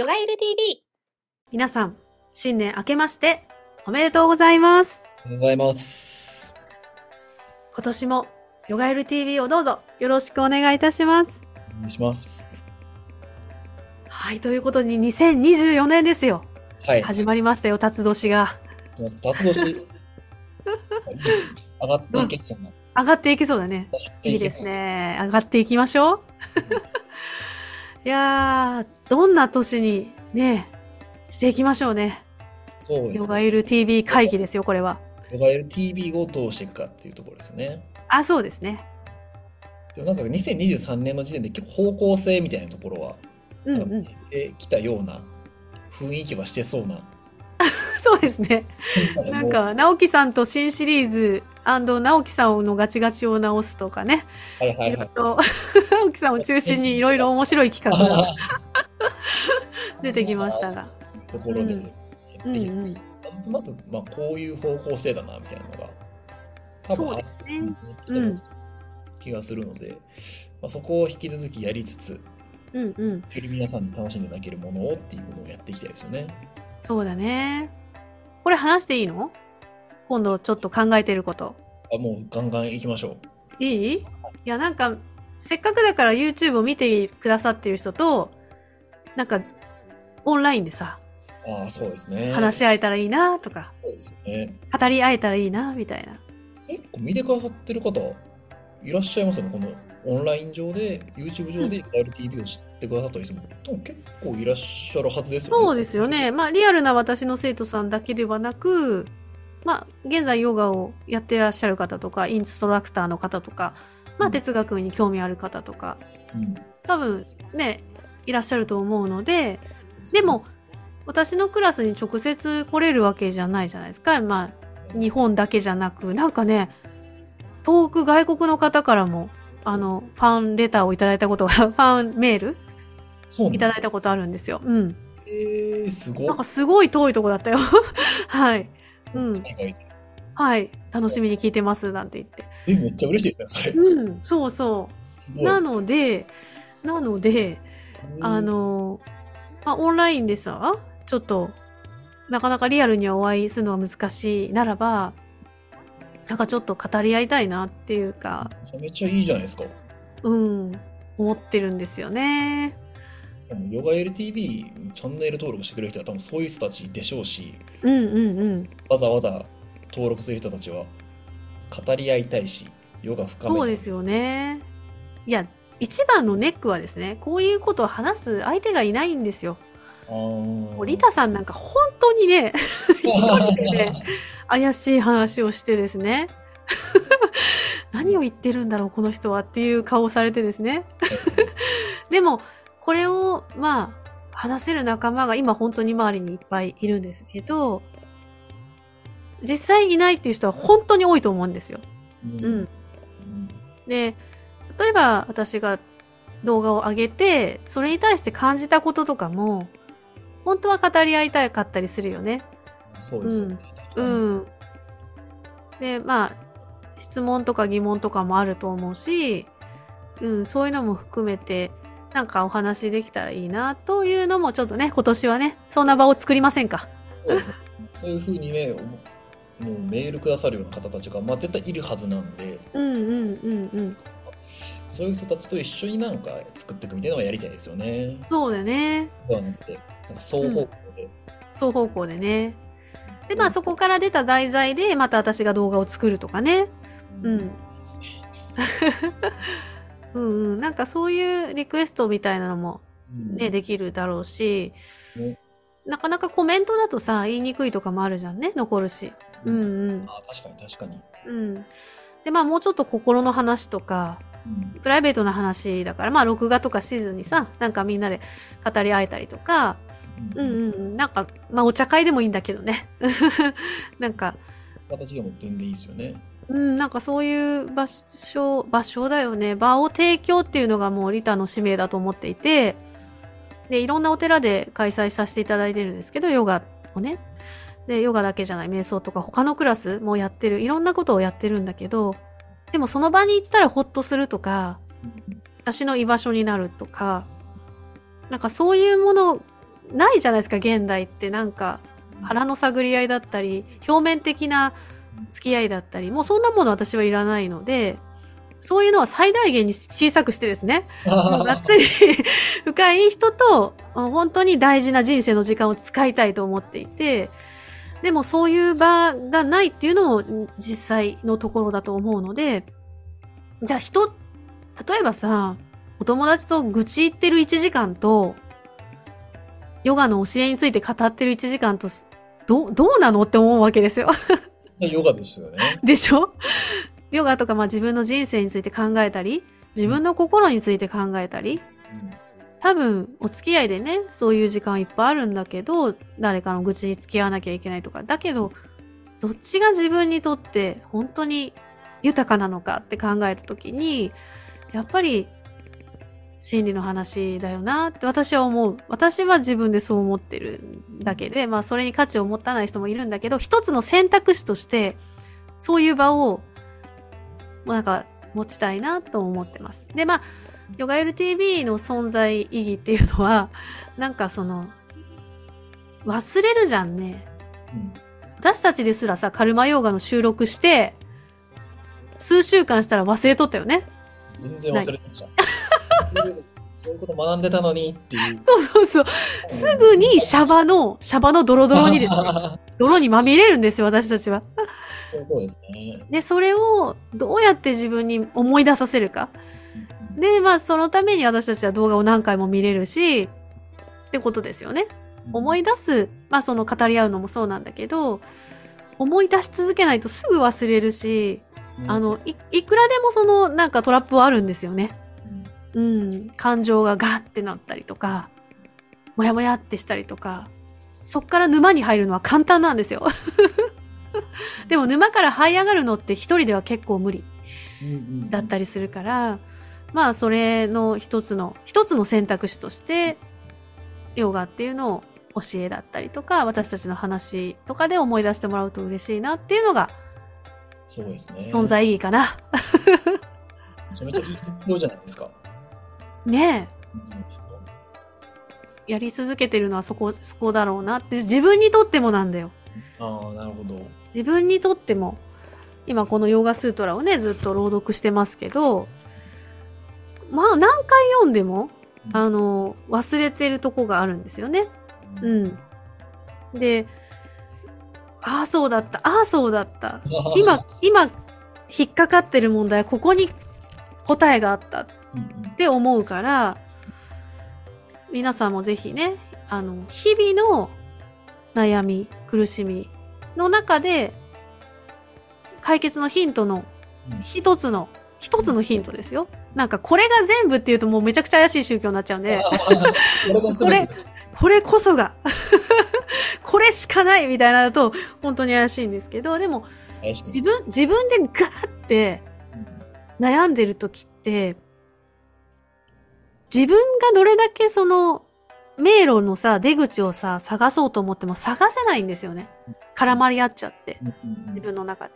ヨガエル TV。皆さん、新年明けまして、おめでとうございます。おはようございます。今年も、ヨガエル TV をどうぞよろしくお願いいたします。お願いします。はい、ということに2024年ですよ。はい。始まりましたよ、辰年が。辰年。上がっていけそうな。上がっていきそうだね。いいです。ね。上がっていきましょう。いやー、どんな年にね、していきましょうね。そうですね。ヨガエル TV 会議ですよ、これは。ヨガエル TV をどうしていくかっていうところですね。あ、そうですね。でもなんか2023年の時点で結構方向性みたいなところは、うんうん。えきたような雰囲気はしてそうな。そうですね。なんか、直樹さんと新シリーズ直樹さんのガチガチを直すとかね。はいはいはい 直樹さんを中心にいろいろ面白い企画が 出てきましたが。ところで、うんやってうんうん。なんとなく、まあ、こういう方向性だなみたいなのが、多分そうですねある気がするので、まあ、そこを引き続きやりつつ、うんうん。より皆さんに楽しんでいただけるものをっていうものをやっていきたいですよね。そうだね。これ話していいの？今度ちょっと考えてること。あもうガンガン行きましょう。いい？いや、なんか、せっかくだから YouTube を見てくださってる人と、なんか、オンラインでさ、ああ、そうですね。話し合えたらいいなとか、そうですよね。語り合えたらいいなみたいな。結構見てくださってる方、いらっしゃいますよね？このオンライン上で、YouTube 上で RTV を知ってくださった人も、多分結構いらっしゃるはずですよね。そうですよね。まあ、リアルな私の生徒さんだけではなく、まあ、現在ヨガをやってらっしゃる方とか、インストラクターの方とか、まあ、哲学に興味ある方とか、うん。多分ね、いらっしゃると思うので、でも、私のクラスに直接来れるわけじゃないじゃないですか。まあ、日本だけじゃなく、なんかね、遠く外国の方からも、あの、ファンレターをいただいたことが、ファンメールそういただいたことあるんですよ。うん。えー、すごい。なんかすごい遠いとこだったよ。はい。うん。はい。楽しみに聞いてます。なんて言って。え、めっちゃ嬉しいですね、それ。うん。そうそう。なので、なので、あ、の、まあ、オンラインでさ、ちょっと、なかなかリアルにはお会いするのが難しいならば、なんかちょっと語り合いたいなっていうか、めちゃめちゃいいじゃないですか。うん、思ってるんですよね。ヨガ LTV チャンネル登録してくれる人は多分そういう人たちでしょうし、うんうんうん。わざわざ登録する人たちは語り合いたいし、ヨガ深めそうですよね。いや、一番のネックはですね、こういうことを話す相手がいないんですよ。あーもうリタさんなんか本当にね、一人でね、怪しい話をしてですね。何を言ってるんだろう、この人はっていう顔をされてですね。でも、これを、まあ、話せる仲間が今本当に周りにいっぱいいるんですけど、実際いないっていう人は本当に多いと思うんですよ。うんうん。うんで、例えば私が動画を上げて、それに対して感じたこととかも、本当は語り合いたかったりするよね。そうですよね。うん。で、まあ、質問とか疑問とかもあると思うし、うん、そういうのも含めて、なんかお話できたらいいな、というのもちょっとね、今年はね、そんな場を作りませんか？そう。そういうふうにね、思もうメールくださるような方たちが、まあ、絶対いるはずなんで、うんうんうんうん。そういう人たちと一緒になんか作っていくみたいなのはやりたいですよね。そうだね。ではなくて、なんか双方向で。双方向でね。で、まあそこから出た題材で、また私が動画を作るとかね。うん。うんうん。なんかそういうリクエストみたいなのもうんね、できるだろうし、ねなかなかコメントだとさ、言いにくいとかもあるじゃんね、残るし。うんうん。あ確かに確かに。うん。で、まあもうちょっと心の話とか、うんプライベートな話だから、まあ録画とかしずにさ、なんかみんなで語り合えたりとか、うんうんうん。なんか、まあお茶会でもいいんだけどね。なんか、形でも全然いいですよね。うん、なんかそういう場所、場所だよね。場を提供っていうのがもうリタの使命だと思っていて、で、いろんなお寺で開催させていただいてるんですけど、ヨガをね。で、ヨガだけじゃない、瞑想とか他のクラスもやってる、いろんなことをやってるんだけど、でもその場に行ったらホッとするとか、私の居場所になるとか、なんかそういうものないじゃないですか、現代って。なんか、腹の探り合いだったり、表面的な付き合いだったり、もうそんなもの私はいらないので、そういうのは最大限に小さくしてですね、もうがっつり 深い人と、本当に大事な人生の時間を使いたいと思っていて、でもそういう場がないっていうのも実際のところだと思うので、じゃあ人、例えばさ、お友達と愚痴言ってる1時間と、ヨガの教えについて語ってる1時間と、ど、どうなのって思うわけですよ。ヨガですよね。でしょ？ヨガとかまあ自分の人生について考えたり、自分の心について考えたり、多分お付き合いでね、そういう時間いっぱいあるんだけど、誰かの愚痴に付き合わなきゃいけないとか、だけど、どっちが自分にとって本当に豊かなのかって考えたときに、やっぱり心理の話だよなって私は思う。私は自分でそう思ってるだけで、まあそれに価値を持たない人もいるんだけど、一つの選択肢として、そういう場を、なんか持ちたいなと思ってます。で、まあ、ヨガ LTV の存在意義っていうのは、なんかその、忘れるじゃんね。うん私たちですらさ、カルマヨーガの収録して、数週間したら忘れとったよね。全然忘れてました。そういうこと学んでたのにっていう。そうそうそう。すぐにシャバの、シャバのドロドロにですね、泥にまみれるんですよ、私たちは。そうですね。で、それをどうやって自分に思い出させるか。で、まあ、そのために私たちは動画を何回も見れるし、ってことですよね。思い出す、まあ、その語り合うのもそうなんだけど、思い出し続けないとすぐ忘れるし、うんあ、の、い、いくらでもその、なんかトラップはあるんですよね。うん。感情がガーってなったりとか、もやもやってしたりとか、そっから沼に入るのは簡単なんですよ。でも沼から這い上がるのって一人では結構無理だったりするから、まあそれの一つの、一つの選択肢として、ヨガっていうのを教えだったりとか、私たちの話とかで思い出してもらうと嬉しいなっていうのがそうですね。存在意義かな。めちゃめちゃいい目標じゃないですか。ねえ。やり続けてるのはそこ、そこだろうなって、自分にとってもなんだよ。ああ、なるほど。自分にとっても、今このヨガスートラをね、ずっと朗読してますけど、まあ何回読んでも、あの、忘れてるとこがあるんですよね。うん。で、ああ、そうだった。ああ、そうだった。今、今、引っかかってる問題はここに答えがあったっうんうんて思うから、皆さんもぜひね、あの、日々の悩み、苦しみの中で、解決のヒントのうん。一つの、一つのヒントですよ。なんかこれが全部っていうともうめちゃくちゃ怪しい宗教になっちゃうんで、これこれこそが、これしかないみたいなのだと本当に怪しいんですけど、でも自分、自分でガーって悩んでる時って、自分がどれだけその迷路のさ、出口をさ、探そうと思っても探せないんですよね。絡まり合っちゃって、自分の中で。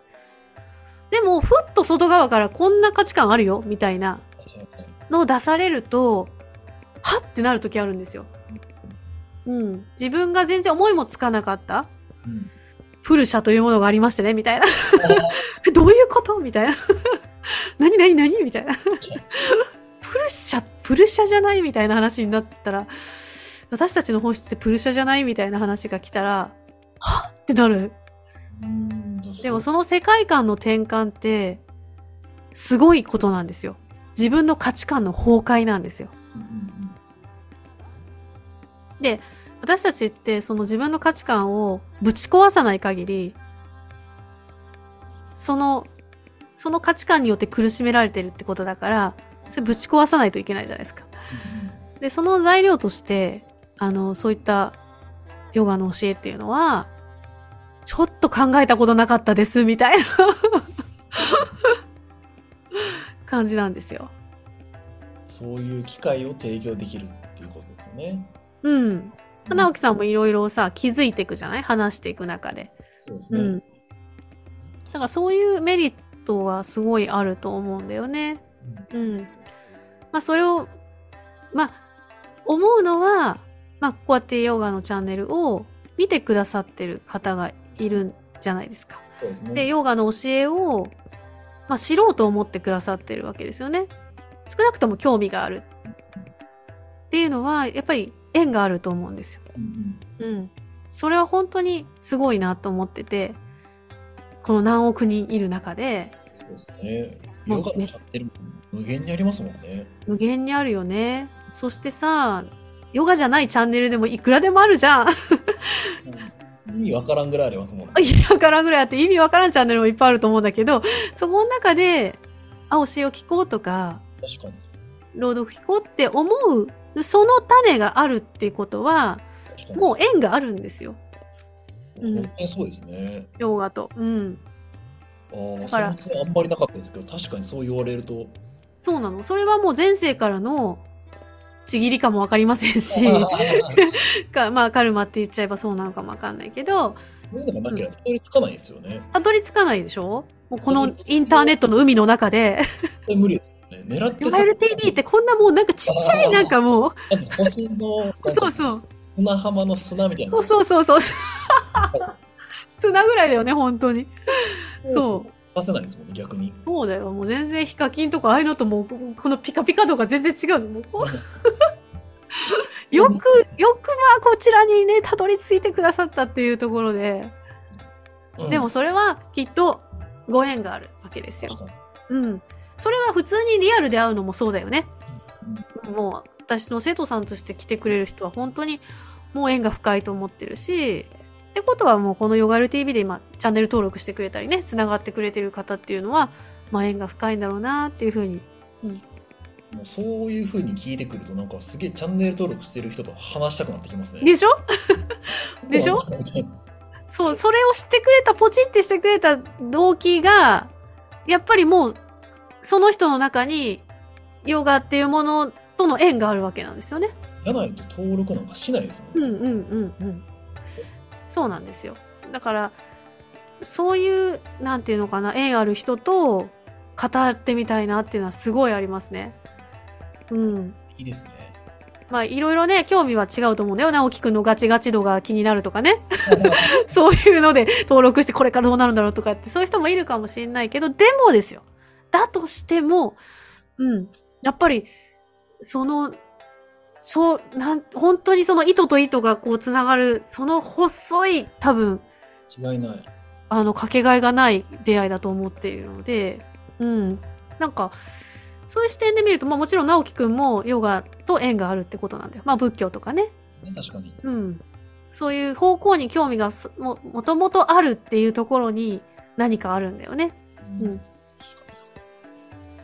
でも、ふっと外側からこんな価値観あるよ、みたいなのを出されると、はってなる時あるんですよ。うん。自分が全然思いもつかなかったうんプルシャというものがありましてね、みたいな。どういうこと？みたいな。何何何？みたいな。プルシャ、プルシャじゃないみたいな話になったら、私たちの本質ってプルシャじゃないみたいな話が来たら、はっってなる。うんでもその世界観の転換って、すごいことなんですよ。自分の価値観の崩壊なんですよ。で、私たちってその自分の価値観をぶち壊さない限り、その、その価値観によって苦しめられてるってことだから、それぶち壊さないといけないじゃないですか。で、その材料として、あの、そういったヨガの教えっていうのは、ちょっと考えたことなかったです、みたいな 感じなんですよ。そういう機会を提供できるっていうことですよね。うん。直樹さんもいろいろさ、気づいていくじゃない？話していく中で。そうですね。うん。だからそういうメリットはすごいあると思うんだよね。うん。まあそれを、まあ、思うのは、まあ、こうやってヨガのチャンネルを見てくださってる方がいるんじゃないですか。ですね。で、ヨガの教えを、まあ、知ろうと思ってくださってるわけですよね。少なくとも興味がある。っていうのは、やっぱり縁があると思うんですよ。うん。それは本当にすごいなと思ってて、この何億人いる中で、そうですね。ヨガのチャンネルも無限にありますもんね。無限にあるよね。そしてさ、ヨガじゃないチャンネルでもいくらでもあるじゃん。意味わからんぐらいありますもんね。意味わからんぐらいあって意味わからんチャンネルもいっぱいあると思うんだけど、そこの中で、あ、教えを聞こうとか、確かに。朗読聞こうって思う、その種があるってことは、もう縁があるんですよ。うん本当にそうですね。ヨガと。うん。ああ、そからあんまりなかったですけど、確かにそう言われると。そうなの。それはもう前世からのちぎりかもわかりませんし、かまあカルマって言っちゃえばそうなのかもわかんないけど、そういうのがなければたどり着かないですよね。たどり着かないでしょ？もうこのインターネットの海の中で、無理ですよね。狙ってヨガ LTV ってこんなもうなんかちっちゃいなんかもう、星のそうそう。砂浜の砂みたいな。そうそうそうそう。砂ぐらいだよね、本当に。そう。出せないですもんね、逆に。そうだよ。もう全然ヒカキンとかああいうのともうここのピカピカ度が全然違うの。もうよく、よくまあこちらにね、たどり着いてくださったっていうところで。うんでもそれはきっとご縁があるわけですよ。うん。それは普通にリアルで会うのもそうだよね。もう私の生徒さんとして来てくれる人は本当にもう縁が深いと思ってるし、ってことはもうこのヨガル TV で今チャンネル登録してくれたりね、繋がってくれてる方っていうのは、まあ縁が深いんだろうなっていうふうに。もうそういう風に聞いてくると、なんかすげえチャンネル登録してる人と話したくなってきますね。でしょ？でしょ？ょそう、それをしてくれた、ポチってしてくれた動機が、やっぱりもう、その人の中に、ヨガっていうものとの縁があるわけなんですよね。じゃないと登録なんかしないですもんね。うんうんうんうん。そうなんですよ。だから、そういう、なんていうのかな、縁ある人と語ってみたいなっていうのはすごいありますね。うん。いいですね。まあ、いろいろね、興味は違うと思うんだよ。直樹くんのガチガチ度が気になるとかね。そういうので登録してこれからどうなるんだろうとかって、そういう人もいるかもしれないけど、でもですよ。だとしても、うん。やっぱり、その、そう、なん、本当にその糸と糸がこう繋がる、その細い、多分、違いない。あの、かけがえがない出会いだと思っているので、うん。なんか、そういう視点で見ると、まあもちろん直樹くんもヨガと縁があるってことなんだよ。まあ仏教とかね。ね確かに。うん。そういう方向に興味がすも、もともとあるっていうところに何かあるんだよね。うん。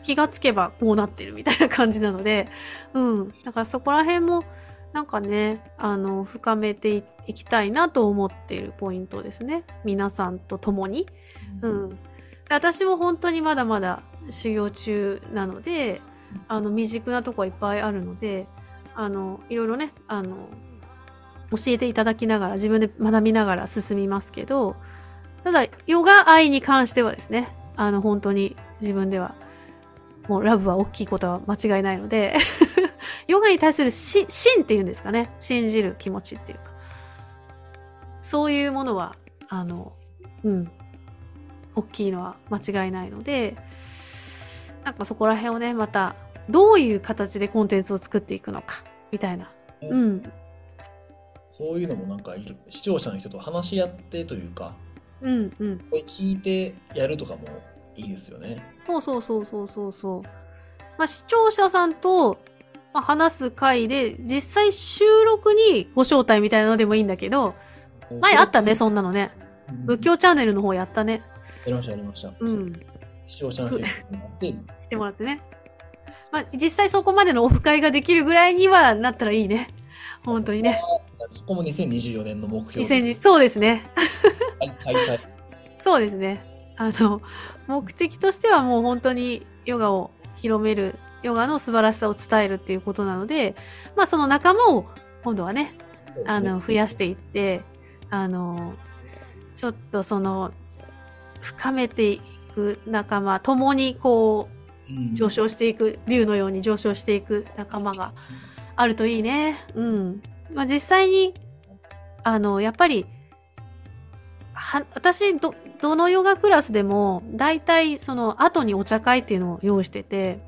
気がつけばこうなってるみたいな感じなので、うん。だからそこら辺も、なんかね、あの、深めていいきたいなと思っているポイントですね。皆さんと共に。うん。で私も本当にまだまだ修行中なので、あの、未熟なとこはいっぱいあるので、あの、いろいろね、あの、教えていただきながら、自分で学びながら進みますけど、ただ、ヨガ愛に関してはですね、あの、本当に自分では、もうラブは大きいことは間違いないので、ヨガに対するし信っていうんですかね、信じる気持ちっていうか、そういうものは、あの、うん、大きいのは間違いないので、なんかそこら辺をね、また、どういう形でコンテンツを作っていくのか、みたいな。うん。そういうのもなんかいる視聴者の人と話し合ってというか、うん、うん。これ聞いてやるとかもいいですよね。そうそうそうそうそうそう。まあ、視聴者さんと、まあ、話す回で、実際収録にご招待みたいなのでもいいんだけど、前あったね、そんなのね。うん仏教チャンネルの方やったね。やりました、やりました。うん。視聴者の人に してもらってね。まあ、実際そこまでのオフ会ができるぐらいにはなったらいいね。本当にね。そこも2024年の目標2020、そうですね。はい、はい、はい。そうですね。あの、目的としてはもう本当にヨガを広める、ヨガの素晴らしさを伝えるっていうことなので、まあその仲間を今度はね、あの、増やしていって、あの、ちょっとその、深めていく仲間、共にこう、うん上昇していく、竜のように上昇していく仲間があるといいね。うん。まあ実際に、あの、やっぱり、は、私、ど、どのヨガクラスでも、大体その後にお茶会っていうのを用意してて、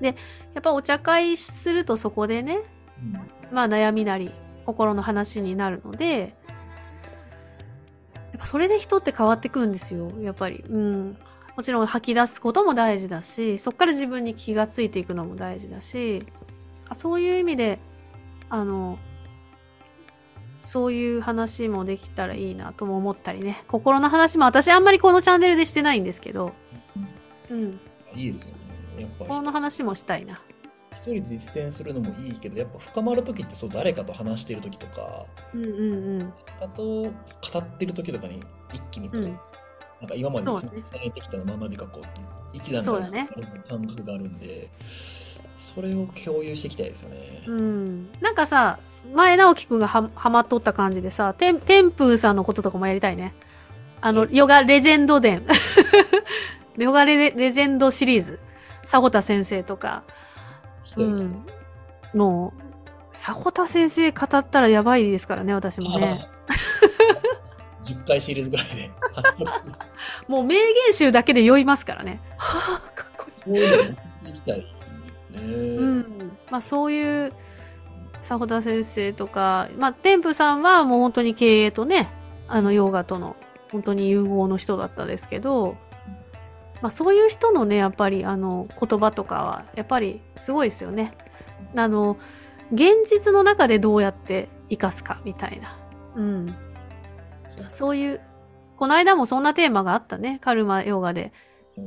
で、やっぱお茶会するとそこでね、うんまあ悩みなり、心の話になるので、やっぱそれで人って変わってくんですよ、やっぱり。うん。もちろん吐き出すことも大事だし、そっから自分に気がついていくのも大事だし、あそういう意味で、あの、そういう話もできたらいいなとも思ったりね。心の話も私あんまりこのチャンネルでしてないんですけど、うん。いいですよね。やっぱ心の話もしたいな。一人で実践するのもいいけど、やっぱ深まるときってそう誰かと話しているときとか、うんうんうん。だと語ってるときとかに一気にこう、うんなんか今までそうだね積み重ねてきた学びがこう一段そうだね感覚があるんで、それを共有していきたいですよね。うん。なんかさ、前直樹くんがははまっとった感じでさ、てん、天風さんのこととかもやりたいね。あの、うんヨガレジェンド伝。ヨガレレジェンドシリーズ。佐保田先生とか。うん。もう、佐保田先生語ったらやばいですからね、私もね。10回 シリーズぐらいで もう名言集だけで酔いますからね。はあ、かっこいい。そういうのを持ってい。うん。まあそういう、佐保田先生とか、まあ、天風さんはもう本当に経営とね、あの、ヨガとの、本当に融合の人だったですけど、まあそういう人のね、やっぱり、あの、言葉とかは、やっぱりすごいですよね。あの、現実の中でどうやって活かすか、みたいな。うん。そういう、この間もそんなテーマがあったね、カルマヨガで。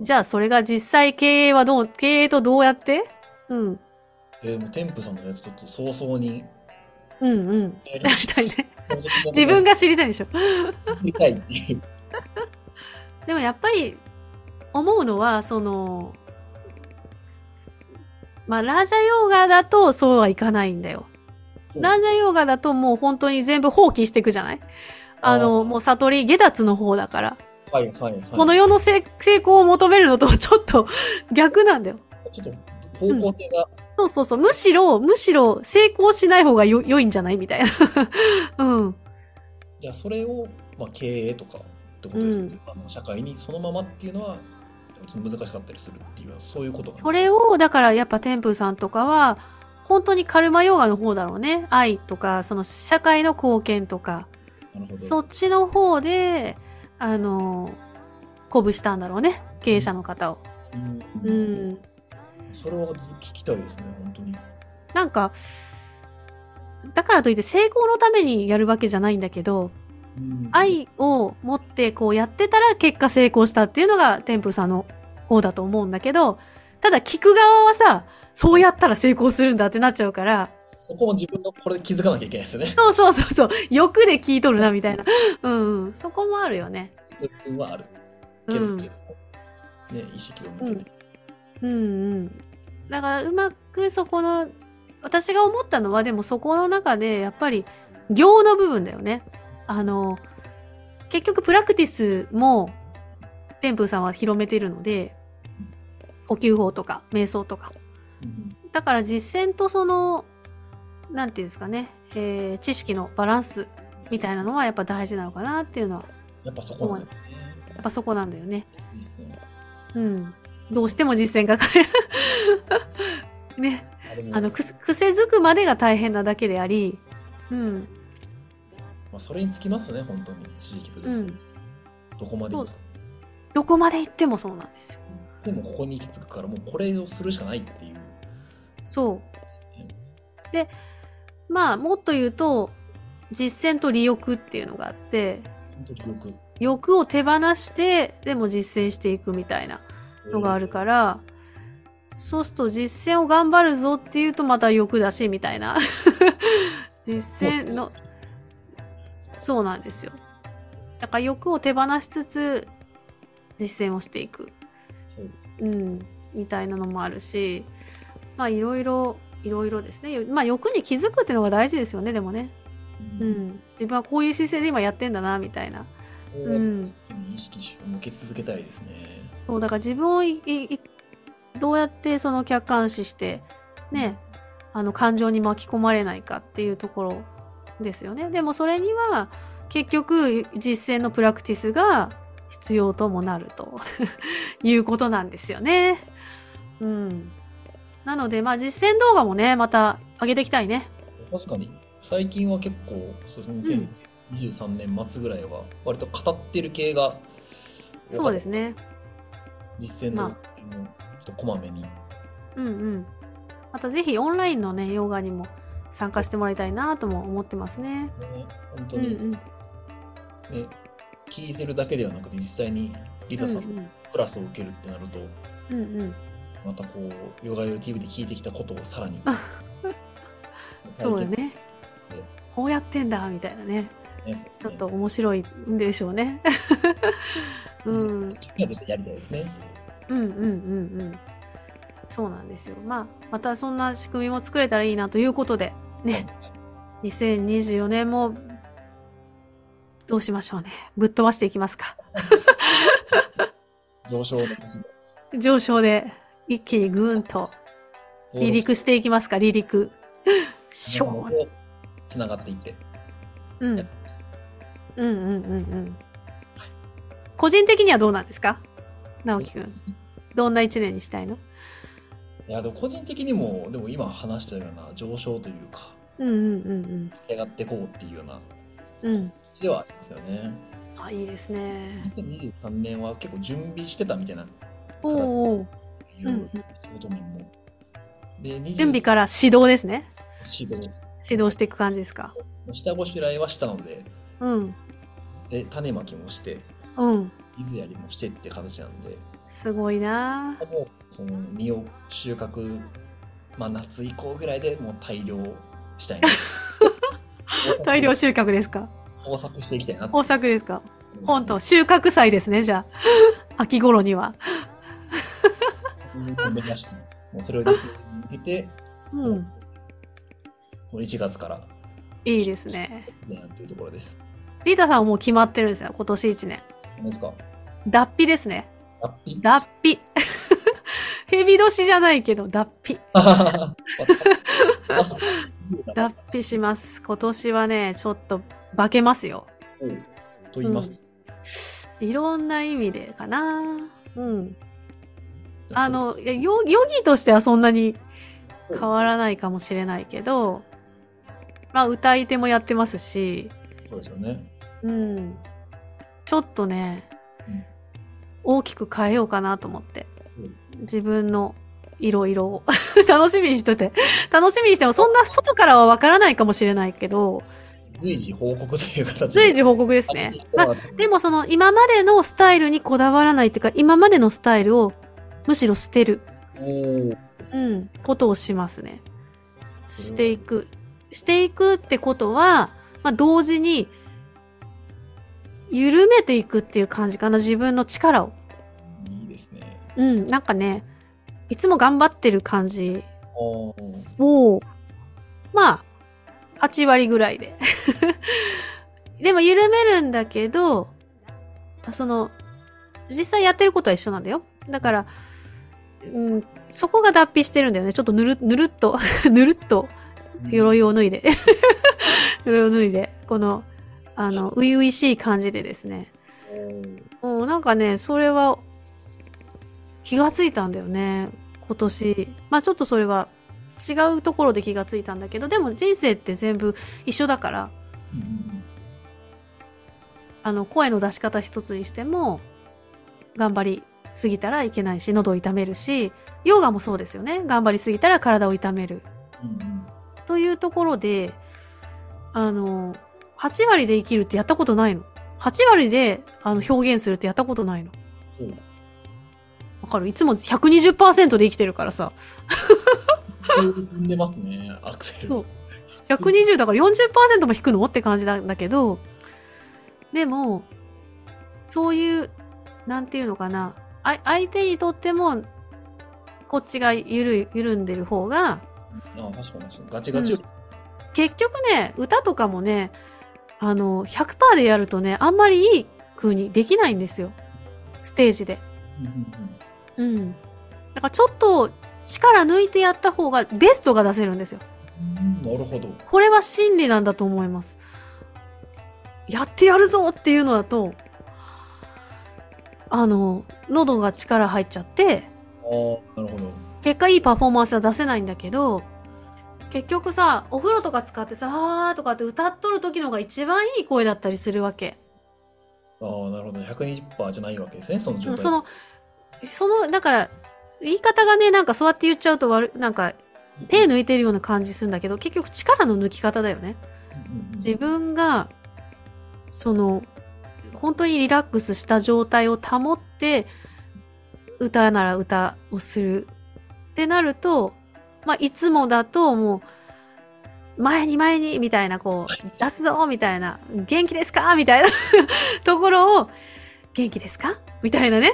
じゃあそれが実際経営はどう、経営とどうやってうん。えーもうテンプさんのやつちょっと早々にうんうん。やりたりいね。自分が知りたいでしょ。やりたいっていう。でもやっぱり思うのは、その、まあ、ラージャヨガだとそうはいかないんだよ。ラージャヨガだともう本当に全部放棄していくじゃない？ああの、ーもう悟り下脱の方だから。はいはいはい。この世の成成功を求めるのとちょっと逆なんだよ。ちょっと方向性が、そうそうそう。むしろ、むしろ成功しない方がよ良いんじゃない？みたいな。うん。じゃあそれを、まあ、経営とかってことですね、あの社会にそのままっていうのは難しかったりするっていうそういうことそれを、だからやっぱ天風さんとかは、本当にカルマヨガの方だろうね。愛とか、その社会の貢献とか、そっちの方で、あの、鼓舞したんだろうね。経営者の方を。うんうん。それは聞きたいですね本当に。なんか、だからといって成功のためにやるわけじゃないんだけど、うん。愛を持ってこうやってたら結果成功したっていうのが天風さんの方だと思うんだけど、ただ聞く側はさ、そうやったら成功するんだってなっちゃうから、そこも自分のこれ気づかなきゃいけないですよね。そうそうそうそう、欲で聞いとるなみたいな。うん、うん、そこもあるよね。自分はある。けど、うんね意識を向けて、うんうん。だからうまくそこの、私が思ったのはでもそこの中でやっぱり行の部分だよね。あの、結局プラクティスも天風さんは広めてるので、呼吸法とか瞑想とか。うんだから実践とその、なんていうんですかね、えー知識のバランスみたいなのはやっぱ大事なのかなっていうのは、やっぱそこなんですねやっぱそこなんだよね。実践うん。どうしても実践がかかる。ね。あの、くす癖づくまでが大変なだけであり、うん。まあ、それにつきますね本当に。地域不うん。どこまでどこまで行ってもそうなんですよ。でもここに行き着くからもうこれをするしかないっていう。そう。で、まあ、もっと言うと、実践と利欲っていうのがあって、本当によく欲を手放して、でも実践していくみたいなのがあるから、そうすると実践を頑張るぞっていうとまた欲だし、みたいな。実践の、そうなんですよ。だから欲を手放しつつ、実践をしていく。うん。みたいなのもあるし、まあいろいろ、いろいろですね。まあ欲に気づくっていうのが大事ですよね、でもね。ううんん。自分はこういう姿勢で今やってんだな、みたいな。うん意識し向け続けたいですね。そう、だから自分をいいいどうやってその客観視して、ね、あの、感情に巻き込まれないかっていうところですよね。でもそれには、結局、実践のプラクティスが必要ともなると いうことなんですよね。うん。なので、まあ実践動画もね、また上げていきたいね。確かに、最近は結構、そうですね、2023年末ぐらいは、割と語ってる系が、そうですね。実践の、まあこまめに。うんうん。またぜひオンラインのね、ヨガにも参加してもらいたいなとも思ってますね。ね、本当に、うんうん。ね、聞いてるだけではなくて、実際にリタさんのうんクラスを受けるってなると、うんうんうん。またこう、ヨガヨ TV で聞いてきたことをさらに そうよね。ねこうやってんだ、みたいなね。ねちょっと面白いんでしょうね。うん。やりたいですね。うんうんうん。そうなんですよ。まあ、またそんな仕組みも作れたらいいなということで、ね、2024年も、どうしましょうね。ぶっ飛ばしていきますか。上昇で。上昇で、一気にぐーんと、離陸していきますか、離陸。しょーつながっていって。うん。うんうんうんうん。個人的にはどうなんですか？直樹くん。どんな一年にしたいの？いや、でも個人的にも、でも今話したような上昇というか、うんうんうん上がっていこうっていうようなうん。うん。ではありますよね。あ、いいですね。2023年は結構準備してたみたいな、おーおーいううんうん仕事面も。で、20準備から指導ですね。指導指導していく感じですか？下ごしらえはしたので、うん。で、種まきもして、うん。水やりもしてって形なんで、すごいなもうその実を収穫、まあ夏以降ぐらいでもう大量したいな。大量収穫ですか？豊作していきたいな豊作ですか？本当収穫祭ですね、じゃあ。秋頃には。を目指して、もうそれを実現に向けて、うん。もう1月からいいですね。ねっていうところです。リータさんはもう決まってるんですよ、今年1年。何ですか？脱皮ですね。脱皮？脱皮。蛇年じゃないけど、脱皮。脱皮します。今年はね、ちょっと化けますよ。と言います。いろんな意味でかな。うん。あの、ヨギとしてはそんなに変わらないかもしれないけど、まあ歌い手もやってますし、そうですよね。うん。ちょっとね、うん大きく変えようかなと思ってうん。自分の色々を 楽しみにしてて。楽しみにしてもそんな外からはわからないかもしれないけど、随時報告という形随時報告ですね。まあ、でもその今までのスタイルにこだわらないっていうか、今までのスタイルをむしろ捨てる、うん、ことをしますね。していく。していくってことは、まあ、同時に、緩めていくっていう感じかな、自分の力を。いいですね。うん、なんかね、いつも頑張ってる感じを、まあ、8割ぐらいで。でも緩めるんだけど、その、実際やってることは一緒なんだよ。だから、うん、そこが脱皮してるんだよね。ちょっとぬる、ぬるっと、ぬるっと、鎧を脱いで。鎧を脱いで、この、あの、初々しい感じでですね。もうなんかね、それは気がついたんだよね。今年。まあちょっとそれは違うところで気がついたんだけど、でも人生って全部一緒だから、あの、声の出し方一つにしても、頑張りすぎたらいけないし、喉を痛めるし、ヨガもそうですよね。頑張りすぎたら体を痛める。というところで、あの、8割で生きるってやったことないの？8割であの表現するってやったことないの？そうわかる？いつも120%で生きてるからさ。でますね、アクセル。そう120だから40%も引くの？って感じなんだけど、でも、そういう、なんていうのかな、あ相手にとっても、こっちが緩い、緩んでる方が、あ確かに確かに。ガチガチより。結局ね、歌とかもね、あの、100%でやるとね、あんまりいい風にできないんですよ。ステージで。うん。だからちょっと力抜いてやった方がベストが出せるんですよ。うんなるほど。これは真理なんだと思います。やってやるぞっていうのだと、あの、喉が力入っちゃって、ああ、なるほど。結果いいパフォーマンスは出せないんだけど、結局さ、お風呂とか使ってさ、あーとかって歌っとる時のが一番いい声だったりするわけ。ああ、なるほど。120%じゃないわけですね、その状態。その、その、だから、言い方がね、なんかそうやって言っちゃうと悪い、なんか手抜いてるような感じするんだけど、結局力の抜き方だよね。自分が、その、本当にリラックスした状態を保って、歌なら歌をするってなると、まあ、いつもだともう、前に前にみたいな、こう、出すぞみたいな、元気ですかみたいな ところを、元気ですかみたいなね。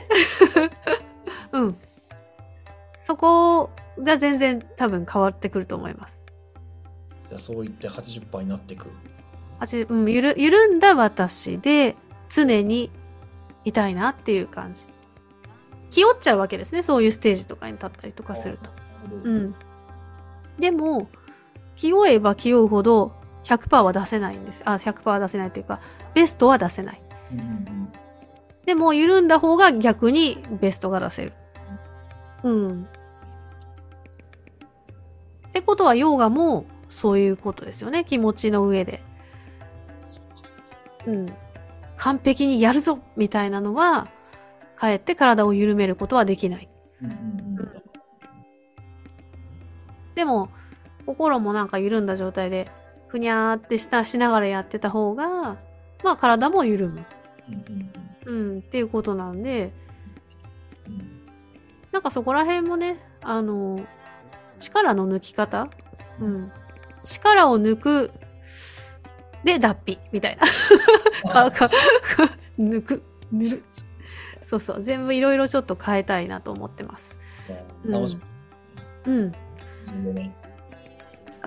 うん。そこが全然多分変わってくると思います。じゃあそう言って80%になっていく。あちうん、ゆる、緩んだ私で常にいたいなっていう感じ。気負っちゃうわけですね。そういうステージとかに立ったりとかすると。うん。でも、気負えば気負うほど100%は出せないんです。あ、100%は出せないというか、ベストは出せない。うんうんでも、緩んだ方が逆にベストが出せる。うん。ってことは、ヨーガもそういうことですよね。気持ちの上で。うん。完璧にやるぞみたいなのは、かえって体を緩めることはできない。うんでも、心もなんか緩んだ状態で、ふにゃーってしたしながらやってた方が、まあ体も緩む。うんっていうことなんで、うんなんかそこら辺もね、あの、力の抜き方？うん。力を抜く、で、脱皮、みたいな。か、か、抜く、塗る。そうそう。全部いろいろちょっと変えたいなと思ってます。うん。うん。15年。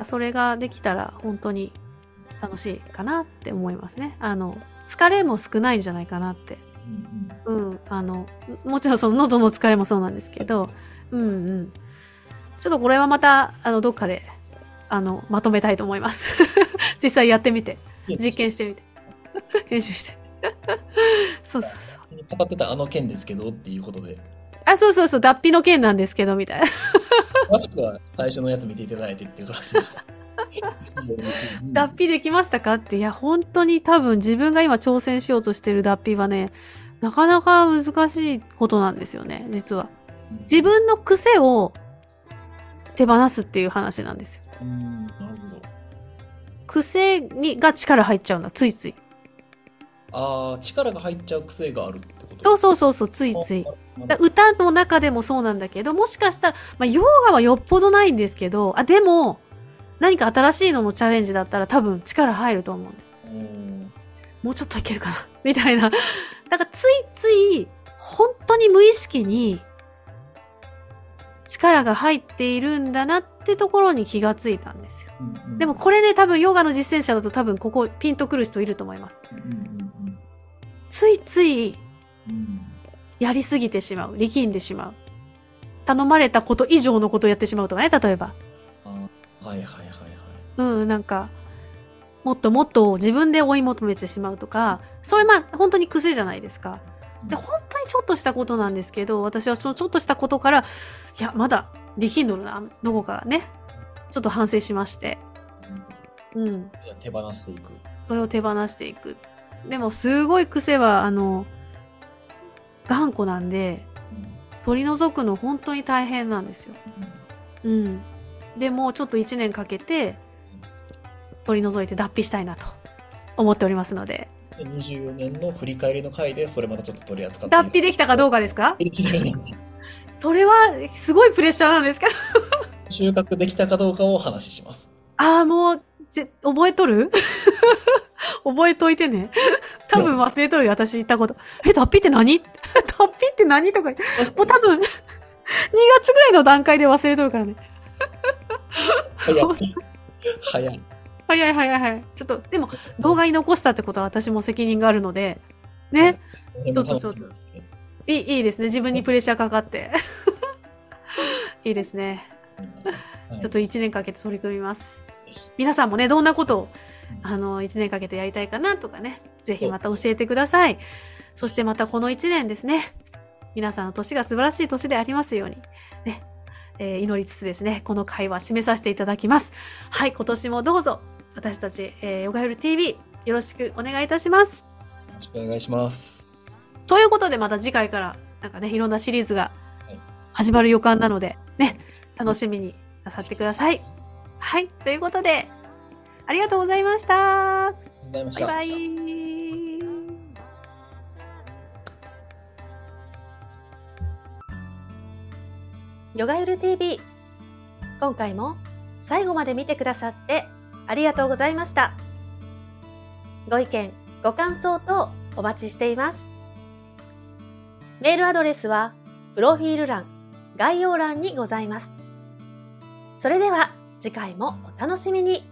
それができたら本当に楽しいかなって思いますね。あの、疲れも少ないんじゃないかなって。うん。あの、もちろんその喉の疲れもそうなんですけど、うんうん。ちょっとこれはまた、あの、どっかで、あの、まとめたいと思います。実際やってみて、実験してみて、編集して。そうそうそう。語ってたあの件ですけどっていうことで、あ、そうそうそう、脱皮の件なんですけど、みたいな。詳しくは最初のやつ見ていただいてっていう形です。脱皮できましたかって、いや、本当に多分自分が今挑戦しようとしてる脱皮はね、なかなか難しいことなんですよね、実は。自分の癖を手放すっていう話なんですよ。うん、なるほど。癖にが力入っちゃうんだ、ついつい。ああ、力が入っちゃう癖があるってそうそうそうそう、ついつい。歌の中でもそうなんだけど、もしかしたら、まあ、ヨガはよっぽどないんですけど、あ、でも、何か新しいののチャレンジだったら多分力入ると思う。うんもうちょっといけるかな みたいな。だからついつい、本当に無意識に、力が入っているんだなってところに気がついたんですよ。うんうんでもこれね、多分ヨガの実践者だと多分ここピンとくる人いると思います。うんうんついついうんうんやりすぎてしまう。力んでしまう。頼まれたこと以上のことをやってしまうとかね、例えば。はいはいはいはい。うん、なんか、もっともっと自分で追い求めてしまうとか、それまあ本当に癖じゃないですか。で、本当にちょっとしたことなんですけど、私はそのちょっとしたことから、いや、まだ力んどるな、どこかがね。ちょっと反省しまして。うん。手放していく。それを手放していく。でも、すごい癖は、あの、頑固なんで、取り除くの本当に大変なんですよ。うん。でも、ちょっと1年かけて、取り除いて脱皮したいなと思っておりますので。で24年の振り返りの回でそれまたちょっと取り扱って脱皮できたかどうかですか？それは、すごいプレッシャーなんですけど。収穫できたかどうかをお話しします。ああ、もう、ぜ、覚えとる？覚えといてね。多分忘れとるよ、私言ったこと。え、脱皮って何？脱皮って何とか言って。もう多分、2月ぐらいの段階で忘れとるからね。早い。早い。早い早い早い。ちょっと、でも、動画に残したってことは私も責任があるので、ね。ちょっとちょっといい、いいですね。自分にプレッシャーかかって。いいですね。はいちょっと1年かけて取り組みます。皆さんもね、どんなことを、うんあの、1年かけてやりたいかなとかね、ぜひまた教えてください。そしてまたこの1年ですね、皆さんの年が素晴らしい年でありますように、ね、えー祈りつつですね、この会話締めさせていただきます。はい、今年もどうぞ、私たち、えー、ヨガヨル TV、よろしくお願いいたします。よろしくお願いします。ということで、また次回から、なんかね、いろんなシリーズがはい始まる予感なので、ね、楽しみになさってください。はい、ということで、ありがとうございました。バイバイ。ヨガユル TV。今回も最後まで見てくださってありがとうございました。ご意見、ご感想等お待ちしています。メールアドレスは、プロフィール欄、概要欄にございます。それでは次回もお楽しみに。